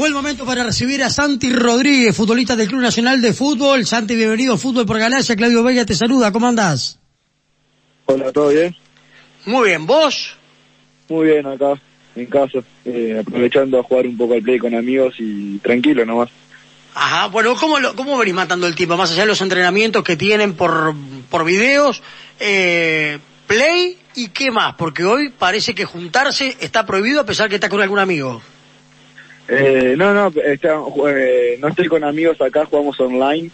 buen momento para recibir a Santi Rodríguez, futbolista del Club Nacional de Fútbol. Santi, bienvenido a Fútbol por Galaxia. Claudio Vega te saluda, ¿cómo andás? Hola, ¿todo bien? Muy bien, ¿vos? Muy bien, acá, en casa, eh, aprovechando a jugar un poco al play con amigos y tranquilo nomás. Ajá, bueno, ¿cómo, lo, ¿cómo venís matando el tiempo? Más allá de los entrenamientos que tienen por, por videos, eh, play y qué más, porque hoy parece que juntarse está prohibido a pesar que está con algún amigo. Eh, no, no, eh, no estoy con amigos acá, jugamos online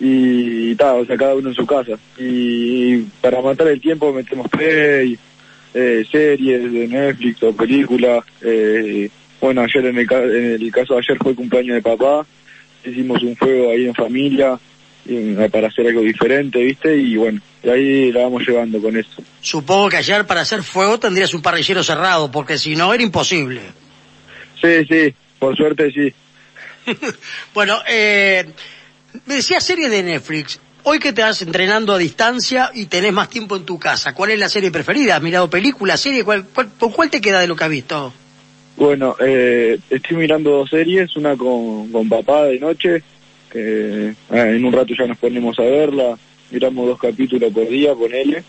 y tal, o sea, cada uno en su casa. Y para matar el tiempo metemos play, eh, series de Netflix o películas. Eh, bueno, ayer en el, en el caso de ayer fue cumpleaños de papá, hicimos un juego ahí en familia para hacer algo diferente, ¿viste? Y bueno, y ahí la vamos llevando con eso. Supongo que ayer para hacer fuego tendrías un parrillero cerrado, porque si no era imposible. Sí, sí, por suerte sí. bueno, eh, me decía serie de Netflix. Hoy que te vas entrenando a distancia y tenés más tiempo en tu casa, ¿cuál es la serie preferida? ¿Has mirado películas, serie? ¿Cuál, cuál, cuál te queda de lo que has visto? Bueno, eh, estoy mirando dos series, una con, con papá de noche, que eh, en un rato ya nos ponemos a verla, miramos dos capítulos por día, con él,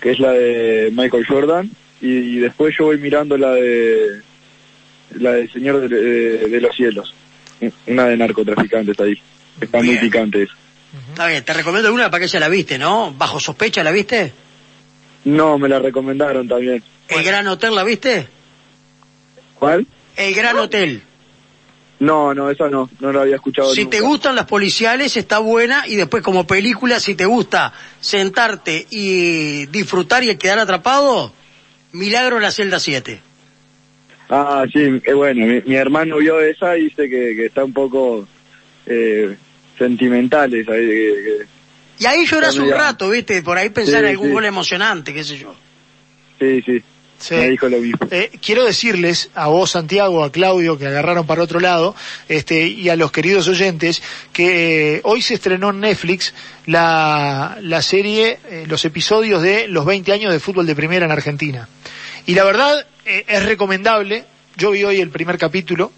que es la de Michael Jordan, y, y después yo voy mirando la de la del Señor de, de, de, los Cielos, una de narcotraficantes ahí. Está Bien. muy picante eso. Está bien, te recomiendo una para que ya la viste, ¿no? Bajo sospecha, ¿la viste? No, me la recomendaron también. ¿El Gran Hotel la viste? ¿Cuál? El Gran Hotel. No, no, esa no, no la había escuchado Si nunca. te gustan las policiales, está buena. Y después, como película, si te gusta sentarte y disfrutar y quedar atrapado, Milagro en la celda 7. Ah, sí, eh, bueno, mi, mi hermano vio esa y dice que, que está un poco eh, sentimental esa. eh, que- que- Y ahí lloras un rato, ¿viste? Por ahí pensar Sí, en algún sí. gol emocionante, qué sé yo. sí, sí, Sí. me dijo lo mismo. Eh, quiero decirles a vos, Santiago, a Claudio, que agarraron para otro lado, este, y a los queridos oyentes, que eh, hoy se estrenó en Netflix la, la serie, eh, los episodios de los 20 años de fútbol de primera en Argentina. Y la verdad, eh, es recomendable, yo vi hoy el primer capítulo,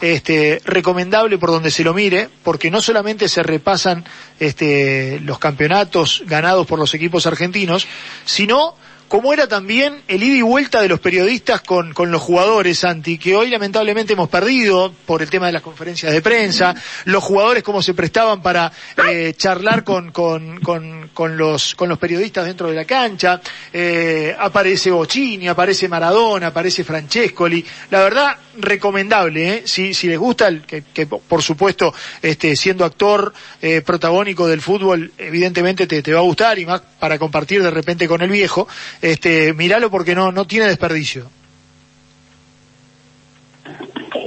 este, recomendable por donde se lo mire, porque no solamente se repasan este, los campeonatos ganados por los equipos argentinos, sino como era también el ida y vuelta de los periodistas con, con los jugadores, Santi, que hoy lamentablemente hemos perdido por el tema de las conferencias de prensa, los jugadores cómo se prestaban para eh, charlar con, con, con, con los, con los periodistas dentro de la cancha, eh, aparece Bocini, aparece Maradona, aparece Francescoli, la verdad, recomendable, ¿eh? si, si les gusta, el, que, que por supuesto, este, siendo actor eh, protagónico del fútbol, evidentemente te, te va a gustar y más para compartir de repente con el viejo, este, míralo porque no, no tiene desperdicio.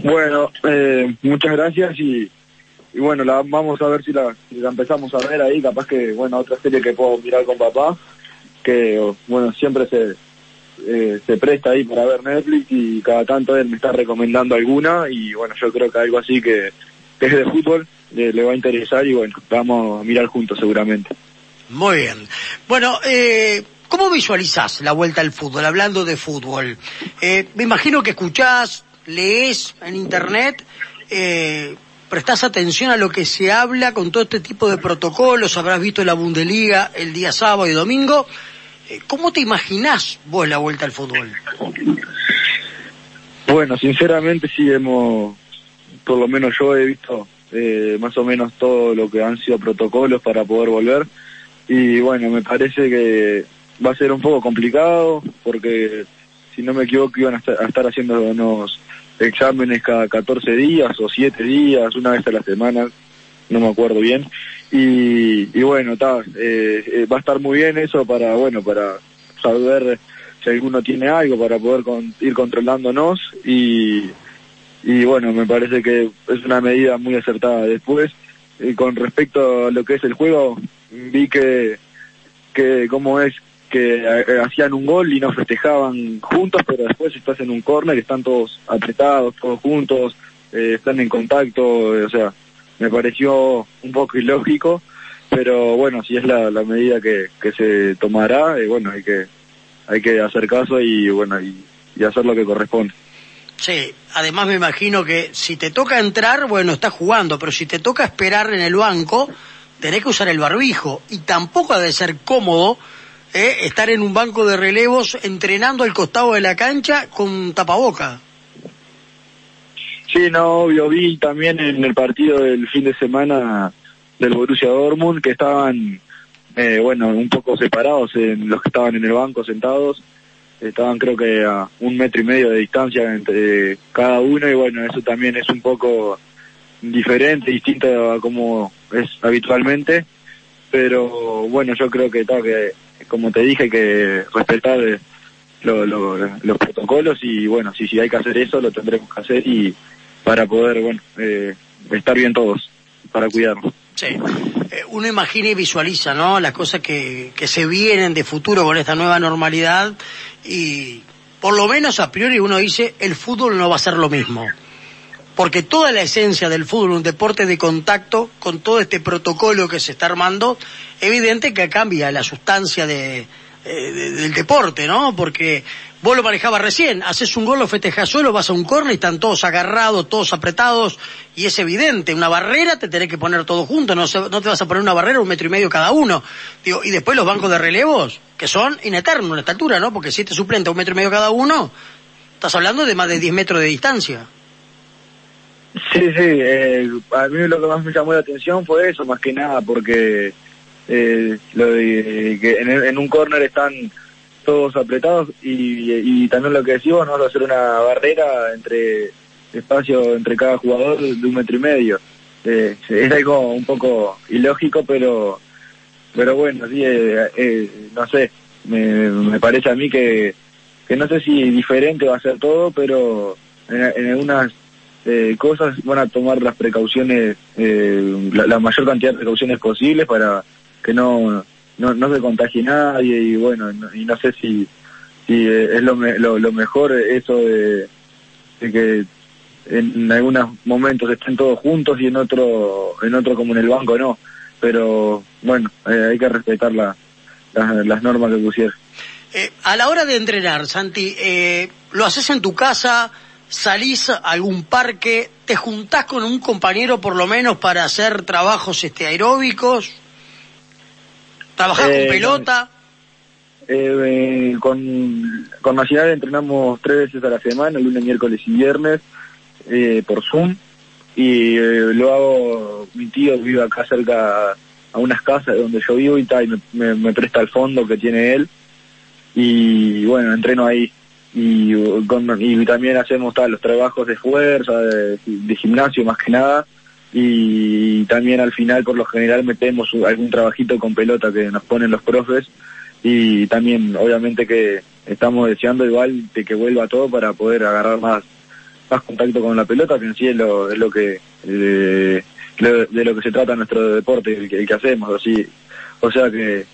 Bueno, eh, muchas gracias y, y bueno, la, vamos a ver si la, si la empezamos a ver ahí, capaz que, bueno, otra serie que puedo mirar con papá, que, bueno, siempre se, eh, se presta ahí para ver Netflix y cada tanto él me está recomendando alguna y bueno, yo creo que algo así que, que es de fútbol le, le va a interesar y bueno, vamos a mirar juntos seguramente. Muy bien. Bueno, eh, ¿cómo visualizás la vuelta al fútbol? Hablando de fútbol. Eh, me imagino que escuchás, lees en internet, eh, prestás atención a lo que se habla con todo este tipo de protocolos, habrás visto la Bundesliga el día sábado y domingo. Eh, ¿Cómo te imaginás vos la vuelta al fútbol? Bueno, sinceramente sí hemos, por lo menos yo he visto eh, más o menos todo lo que han sido protocolos para poder volver y bueno, me parece que va a ser un poco complicado porque si no me equivoco iban a estar, a estar haciendo unos exámenes cada 14 días o 7 días, una vez a la semana, no me acuerdo bien. Y, y bueno, está, eh, eh, va a estar muy bien eso para, bueno, para saber si alguno tiene algo, para poder con- ir controlándonos y, y bueno, me parece que es una medida muy acertada. Después, eh, con respecto a lo que es el juego, vi que, que cómo es que eh, hacían un gol y no festejaban juntos, pero después estás en un córner, están todos apretados, todos juntos, eh, están en contacto, eh, o sea, me pareció un poco ilógico, pero bueno, si es la, la medida que, se tomará, bueno, hay que hay que hacer caso y bueno, y, y hacer lo que corresponde. Sí, además me imagino que si te toca entrar, bueno, estás jugando, pero si te toca esperar en el banco, tenés que usar el barbijo. Y tampoco ha de ser cómodo eh, estar en un banco de relevos entrenando al costado de la cancha con tapaboca. Sí, no, obvio, vi también en el partido del fin de semana del Borussia Dortmund que estaban, eh, bueno, un poco separados en los que estaban en el banco sentados. Estaban creo que a un metro y medio de distancia entre cada uno y bueno, eso también es un poco diferente, distinto a como es habitualmente, pero bueno, yo creo que, tal que como te dije, que respetar eh, los protocolos y bueno, si, si hay que hacer eso, lo tendremos que hacer y para poder, bueno, eh, estar bien todos, para cuidarnos. Sí, eh, uno imagina y visualiza, ¿no? Las cosas que, que se vienen de futuro con esta nueva normalidad y por lo menos a priori uno dice el fútbol no va a ser lo mismo. Porque toda la esencia del fútbol, un deporte de contacto, con todo este protocolo que se está armando, evidente que cambia la sustancia de, eh, del deporte, ¿no? Porque vos lo manejabas recién, haces un gol, lo festejas solo, vas a un corner y están todos agarrados, todos apretados, y es evidente, una barrera te tenés que poner todo junto, no, no te vas a poner una barrera un metro y medio cada uno. Digo, y después los bancos de relevos, que son ineternos en esta altura, ¿no? Porque si te suplente a un metro y medio cada uno, estás hablando de más de 10 metros de distancia. Sí, sí, eh, a mí lo que más me llamó la atención fue eso, más que nada, porque eh, lo de, que en, un corner están todos apretados y, también lo que decimos, ¿no? hacer una barrera entre espacio entre cada jugador de un metro y medio. Eh, es algo un poco ilógico, pero pero bueno, sí, eh, eh, no sé, me, me, parece a mí que, que no sé si diferente va a ser todo, pero en, en algunas eh, cosas van a tomar las precauciones, eh, la, mayor cantidad de precauciones posibles para que no, no, no se contagie nadie y bueno, y no sé si, si es lo, lo, lo mejor eso de, de que en algunos momentos estén todos juntos y en otro, en otro como en el banco no pero bueno, eh, hay que respetar la, las normas que pusieron. Eh, a la hora de entrenar, Santi, eh, ¿lo haces en tu casa? ¿Salís a algún parque? ¿Te juntás con un compañero por lo menos para hacer trabajos este, aeróbicos? ¿Trabajás con pelota? con, con Nacional entrenamos tres veces a la semana, lunes, miércoles y viernes, por Zoom y eh, lo hago, mi tío vive acá cerca a unas casas donde yo vivo y, tal y me, me, presta el fondo que tiene él y bueno, entreno ahí y, y también hacemos tal, los trabajos de fuerza, de, gimnasio más que nada y también al final por lo general metemos algún trabajito con pelota que nos ponen los profes y también obviamente que estamos deseando igual de que vuelva todo para poder agarrar más más contacto con la pelota, que en sí es lo, es lo que de, lo que se trata nuestro deporte, el que, hacemos, así, o sea que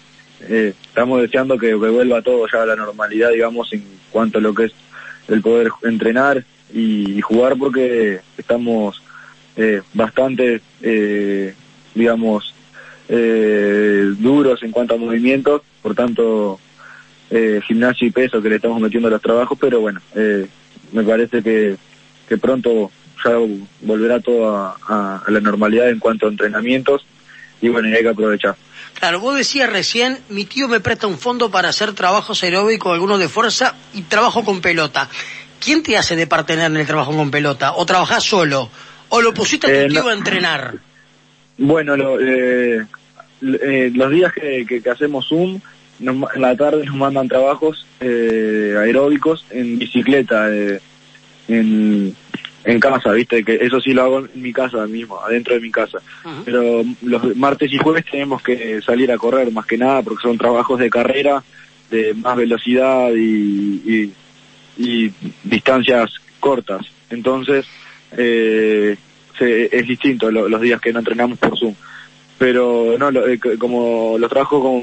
eh, estamos deseando que, vuelva todo ya a la normalidad, digamos, en cuanto a lo que es el poder entrenar y, jugar, porque estamos eh, bastante, eh, digamos, eh, duros en cuanto a movimientos, por tanto, eh, gimnasio y peso que le estamos metiendo a los trabajos, pero bueno, eh, me parece que que pronto ya volverá todo a, la normalidad en cuanto a entrenamientos y bueno, hay que aprovechar. Claro, vos decías recién, mi tío me presta un fondo para hacer trabajos aeróbicos, algunos de fuerza y trabajo con pelota. ¿Quién te hace de partener en el trabajo con pelota? ¿O trabajás solo? ¿O lo pusiste a tu eh, tío a entrenar? Bueno, eh, eh, los días que, que, hacemos Zoom, en la tarde nos mandan trabajos aeróbicos en bicicleta en, en casa, ¿viste? Que eso sí lo hago en mi casa mismo, adentro de mi casa. Pero los martes y jueves tenemos que salir a correr más que nada porque son trabajos de carrera, de más velocidad y, y, distancias cortas. Entonces, eh, es distinto los días que no entrenamos por Zoom. Pero no, eh, como los trabajos con,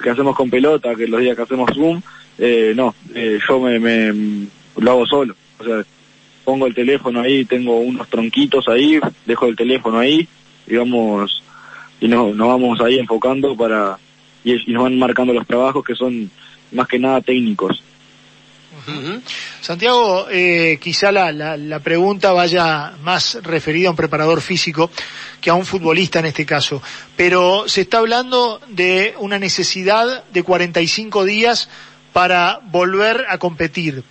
que hacemos con pelota, que los días que hacemos Zoom, eh, no, eh, yo me, me lo hago solo. O sea, pongo el teléfono ahí, tengo unos tronquitos ahí, dejo el teléfono ahí y vamos, y nos, nos vamos ahí enfocando para, y, nos van marcando los trabajos que son más que nada técnicos. Santiago, eh, quizá la, la, pregunta vaya más referida a un preparador físico que a un futbolista en este caso, pero se está hablando de una necesidad de 45 días para volver a competir.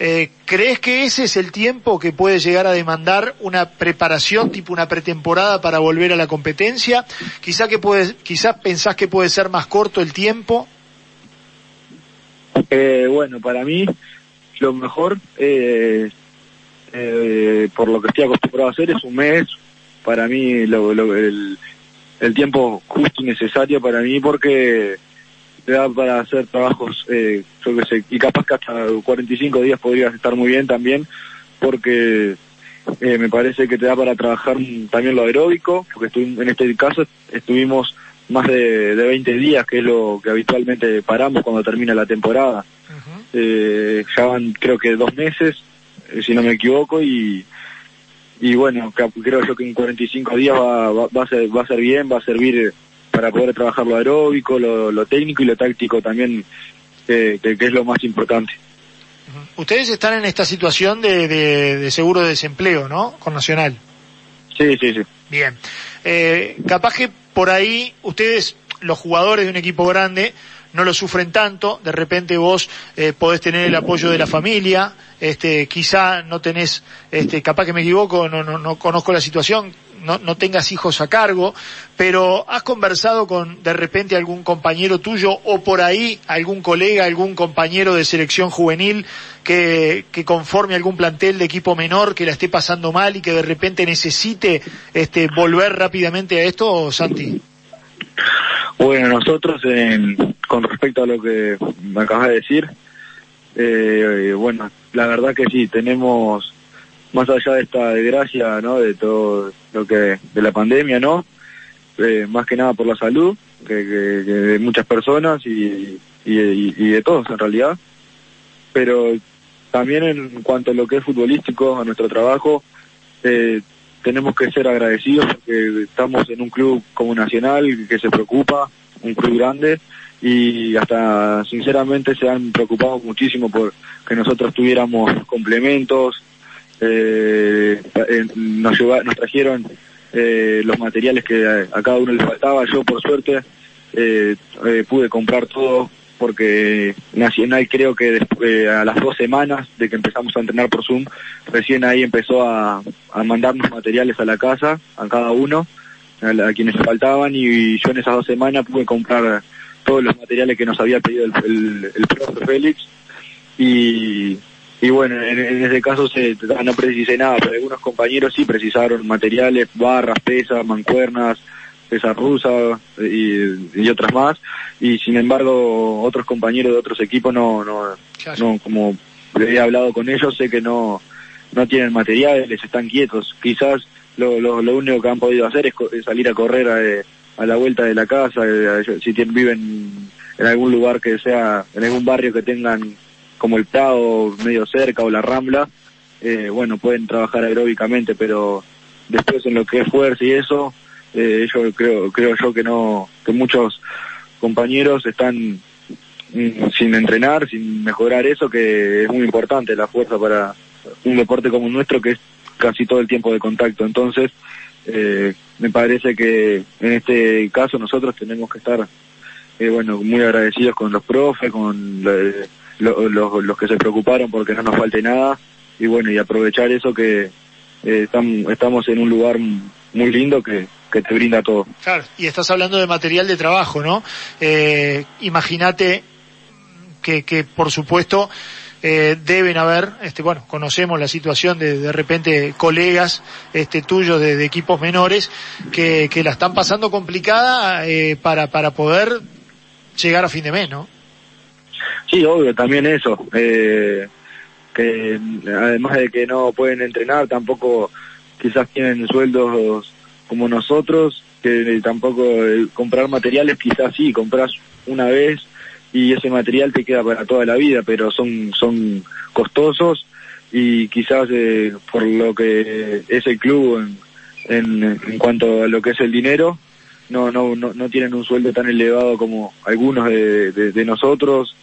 Eh, ¿Crees que ese es el tiempo que puede llegar a demandar una preparación tipo una pretemporada para volver a la competencia? Quizá que puede, quizás pensás que puede ser más corto el tiempo. Eh, bueno, para mí lo mejor, eh, eh, por lo que estoy acostumbrado a hacer, es un mes. Para mí lo, el, el tiempo justo y necesario para mí porque te da para hacer trabajos, eh, yo que sé, y capaz que hasta 45 días podrías estar muy bien también, porque eh, me parece que te da para trabajar también lo aeróbico, porque en este caso estuvimos más de, de 20 días, que es lo que habitualmente paramos cuando termina la temporada. eh, ya van creo que dos meses, eh, si no me equivoco, y, y bueno, creo yo que en 45 días va, va, va, a ser, va a ser bien, va a servir para poder trabajar lo aeróbico, lo, técnico y lo táctico también, que, es lo más importante. Ustedes están en esta situación de, de, seguro de desempleo, ¿no? Con Nacional. Sí, sí, sí. Bien. Eh, capaz que por ahí ustedes, los jugadores de un equipo grande, no lo sufren tanto, de repente vos eh, podés tener el apoyo de la familia, este, quizá no tenés, este, capaz que me equivoco, no, no, no conozco la situación, no, no tengas hijos a cargo, pero has conversado con de repente algún compañero tuyo o por ahí algún colega, algún compañero de selección juvenil que, conforme algún plantel de equipo menor que la esté pasando mal y que de repente necesite este, volver rápidamente a esto, Santi. Bueno, nosotros con respecto a lo que me acabas de decir, eh, bueno, la verdad que sí, tenemos más allá de esta desgracia, ¿no? De todo lo que, de la pandemia, ¿no? Eh, más que nada por la salud, que, de muchas personas y, y, de todos en realidad. Pero también en cuanto a lo que es futbolístico, a nuestro trabajo, eh, tenemos que ser agradecidos porque estamos en un club como Nacional que se preocupa, un club grande y hasta sinceramente se han preocupado muchísimo por que nosotros tuviéramos complementos, eh, eh, nos, nos trajeron eh, los materiales que a, cada uno le faltaba. Yo, por suerte, eh, eh, pude comprar todo porque Nacional creo que después, a las dos semanas de que empezamos a entrenar por Zoom, recién ahí empezó a, a mandarnos materiales a la casa, a cada uno, a, quienes faltaban, y, yo en esas dos semanas pude comprar todos los materiales que nos había pedido el, el, el profe Félix, y, y bueno, en, ese caso se, no precisé nada, pero algunos compañeros sí precisaron materiales, barras, pesas, mancuernas, pesas rusas y, y, otras más. Y sin embargo, otros compañeros de otros equipos no, no, no como he hablado con ellos, sé que no, no tienen materiales, les están quietos. Quizás lo, lo, lo único que han podido hacer es, salir a correr a, eh, a, la vuelta de la casa, eh, si tienen, viven en algún lugar que sea, en algún barrio que tengan como el Prado medio cerca o la Rambla, eh, bueno, pueden trabajar aeróbicamente, pero después en lo que es fuerza y eso, eh, yo creo, creo yo que no, que muchos compañeros están mm, sin entrenar, sin mejorar eso, que es muy importante la fuerza para un deporte como el nuestro, que es casi todo el tiempo de contacto. Entonces, eh, me parece que en este caso nosotros tenemos que estar, eh, bueno, muy agradecidos con los profes, con los que se preocuparon porque no nos falte nada y bueno, y aprovechar eso que eh, estamos en un lugar muy lindo que, que te brinda todo. Claro, y estás hablando de material de trabajo, ¿no? Eh, Imagínate que, que por supuesto eh, deben haber, este, bueno, conocemos la situación de de repente colegas este, tuyos de, de equipos menores que, que la están pasando complicada eh, para, para poder llegar a fin de mes, ¿no? Sí, obvio, también eso. Eh, que además de que no pueden entrenar, tampoco quizás tienen sueldos como nosotros, que tampoco eh, comprar materiales quizás sí, compras una vez y ese material te queda para toda la vida, pero son, son costosos y quizás eh, por lo que es el club en, en, cuanto a lo que es el dinero, no, no, no, no tienen un sueldo tan elevado como algunos de, de nosotros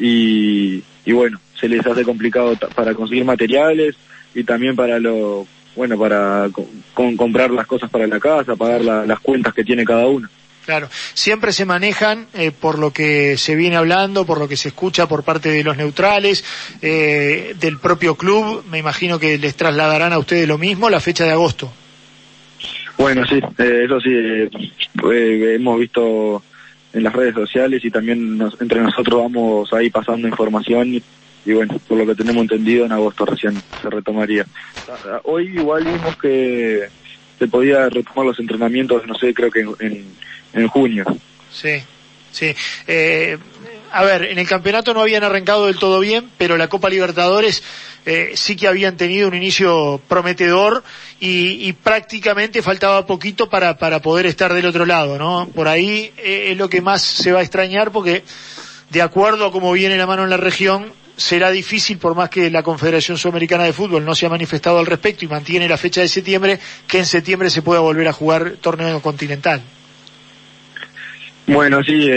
y, y bueno, se les hace complicado para conseguir materiales y también para lo bueno para con, comprar las cosas para la casa, pagar las cuentas que tiene cada uno. Claro, siempre se manejan eh, por lo que se viene hablando, por lo que se escucha por parte de los neutrales, eh, del propio club. Me imagino que les trasladarán a ustedes lo mismo, la fecha de agosto. Bueno, sí, eh, eso sí, hemos visto en las redes sociales y también entre nosotros vamos ahí pasando información y, bueno, por lo que tenemos entendido en agosto recién se retomaría. Hoy igual vimos que se podía retomar los entrenamientos, no sé, creo que en en junio. Sí, sí. Eh, a ver, en el campeonato no habían arrancado del todo bien, pero la Copa Libertadores eh, sí que habían tenido un inicio prometedor y, prácticamente faltaba poquito para, para poder estar del otro lado, ¿no? Por ahí eh, es lo que más se va a extrañar porque de acuerdo a cómo viene la mano en la región, será difícil, por más que la Confederación Sudamericana de Fútbol no se ha manifestado al respecto y mantiene la fecha de septiembre, que en septiembre se pueda volver a jugar torneo continental. Bueno, sí,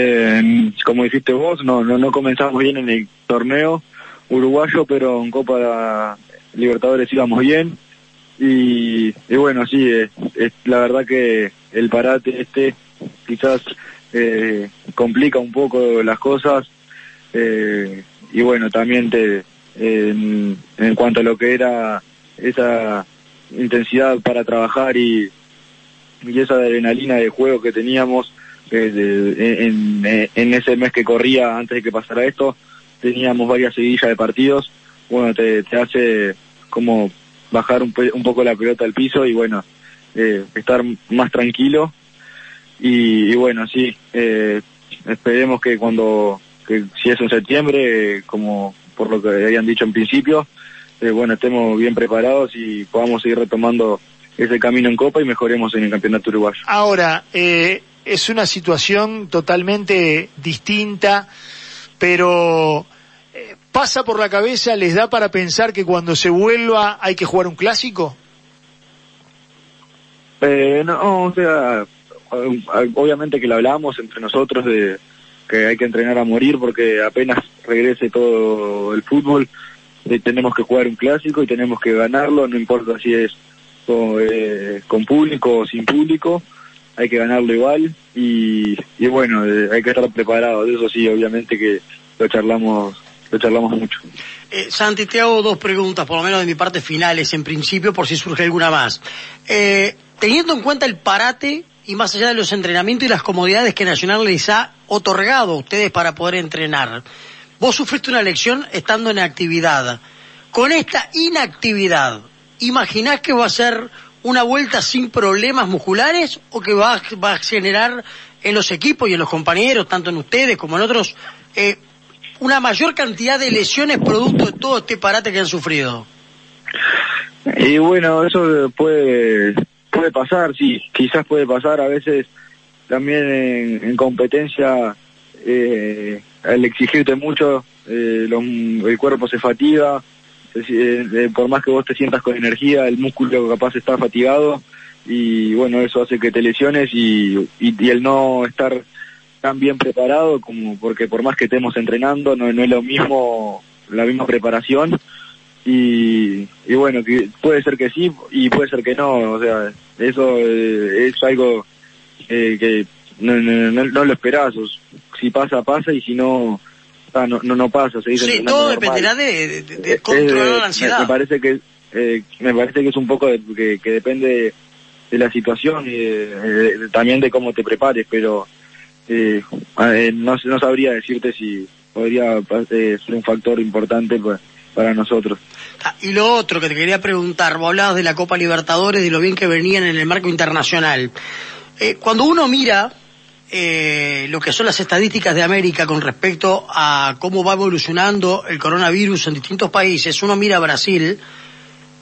como dijiste vos, no, no, no comenzamos bien en el torneo uruguayo, pero en Copa Libertadores íbamos bien. Y, bueno, sí, la verdad que el parate este quizás eh, complica un poco las cosas. Eh, y bueno, también te, en, en cuanto a lo que era esa intensidad para trabajar y, y esa adrenalina de juego que teníamos, en, en, ese mes que corría antes de que pasara esto, teníamos varias seguidillas de partidos, bueno, te, te hace como bajar un, un, poco la pelota al piso y bueno, eh, estar más tranquilo y, bueno, sí, eh, esperemos que cuando, que si es en septiembre, como por lo que habían dicho en principio, eh, bueno, estemos bien preparados y podamos seguir retomando ese camino en Copa y mejoremos en el Campeonato Uruguayo. Ahora, eh, es una situación totalmente distinta, pero eh, pasa por la cabeza, les da para pensar que cuando se vuelva hay que jugar un clásico. Eh, no, o sea, obviamente que lo hablamos entre nosotros de que hay que entrenar a morir porque apenas regrese todo el fútbol eh, tenemos que jugar un clásico y tenemos que ganarlo, no importa si es con público o sin público hay que ganarlo igual y, y bueno, eh, hay que estar preparado. Eso sí, obviamente que lo charlamos, lo charlamos mucho. Eh, Santi, te hago dos preguntas, por lo menos de mi parte finales, en principio, por si surge alguna más. Eh, teniendo en cuenta el parate y más allá de los entrenamientos y las comodidades que Nacional les ha otorgado a ustedes para poder entrenar, vos sufriste una lección estando en actividad. Con esta inactividad, ¿imaginás que va a ser una vuelta sin problemas musculares o que va, va a generar en los equipos y en los compañeros, tanto en ustedes como en otros, eh, una mayor cantidad de lesiones producto de todo este parate que han sufrido? Y bueno, eso puede, puede pasar, sí, quizás puede pasar a veces también en, competencia, eh, al exigirte mucho, eh, el cuerpo se fatiga, por más que vos te sientas con energía, el músculo capaz está fatigado y bueno, eso hace que te lesiones y, y, el no estar tan bien preparado como porque por más que estemos entrenando no, no es lo mismo la misma preparación y, y bueno que puede ser que sí y puede ser que no o sea eso eh, es algo eh, que no, no, no, lo esperás si pasa pasa y si no no, no, no pasa, se dice. Sí, todo dependerá de, de, eh, controlar la ansiedad. Me, parece que eh, me parece que es un poco que, que, depende de la situación y también de cómo te prepares, pero eh, no, no sabría decirte si podría ser un factor importante para nosotros. Ah, y lo otro que te quería preguntar, vos hablabas de la Copa Libertadores, de lo bien que venían en el marco internacional. cuando uno mira eh, lo que son las estadísticas de América con respecto a cómo va evolucionando el coronavirus en distintos países, uno mira Brasil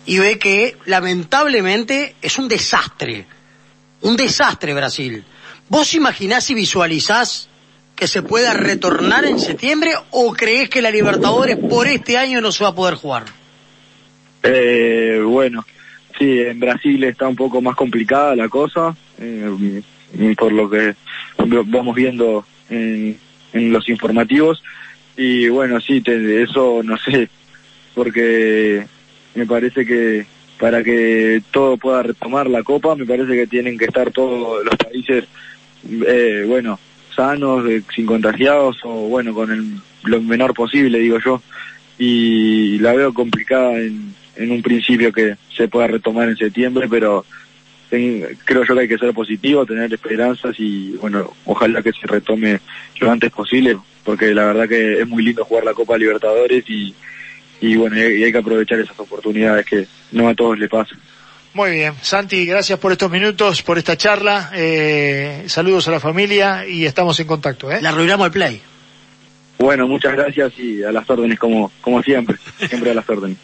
y ve que lamentablemente es un desastre, un desastre Brasil. ¿Vos imaginás y visualizás que se pueda retornar en septiembre o crees que la Libertadores por este año no se va a poder jugar? Eh, bueno, sí, en Brasil está un poco más complicada la cosa. Eh, por lo que vamos viendo en, los informativos. Y bueno, sí, te, eso no sé, porque me parece que para que todo pueda retomar la Copa, me parece que tienen que estar todos los países, eh, bueno, sanos, eh, sin contagiados o bueno, con el, lo menor posible, digo yo. Y la veo complicada en, en un principio que se pueda retomar en septiembre, pero creo yo que hay que ser positivo, tener esperanzas y bueno, ojalá que se retome lo antes posible, porque la verdad que es muy lindo jugar la Copa Libertadores y, y bueno, y hay que aprovechar esas oportunidades que no a todos le pasan. Muy bien, Santi, gracias por estos minutos, por esta charla. Eh, saludos a la familia y estamos en contacto. ¿eh? La arruinamos el play. Bueno, muchas gracias y a las órdenes como, como siempre, siempre a las órdenes.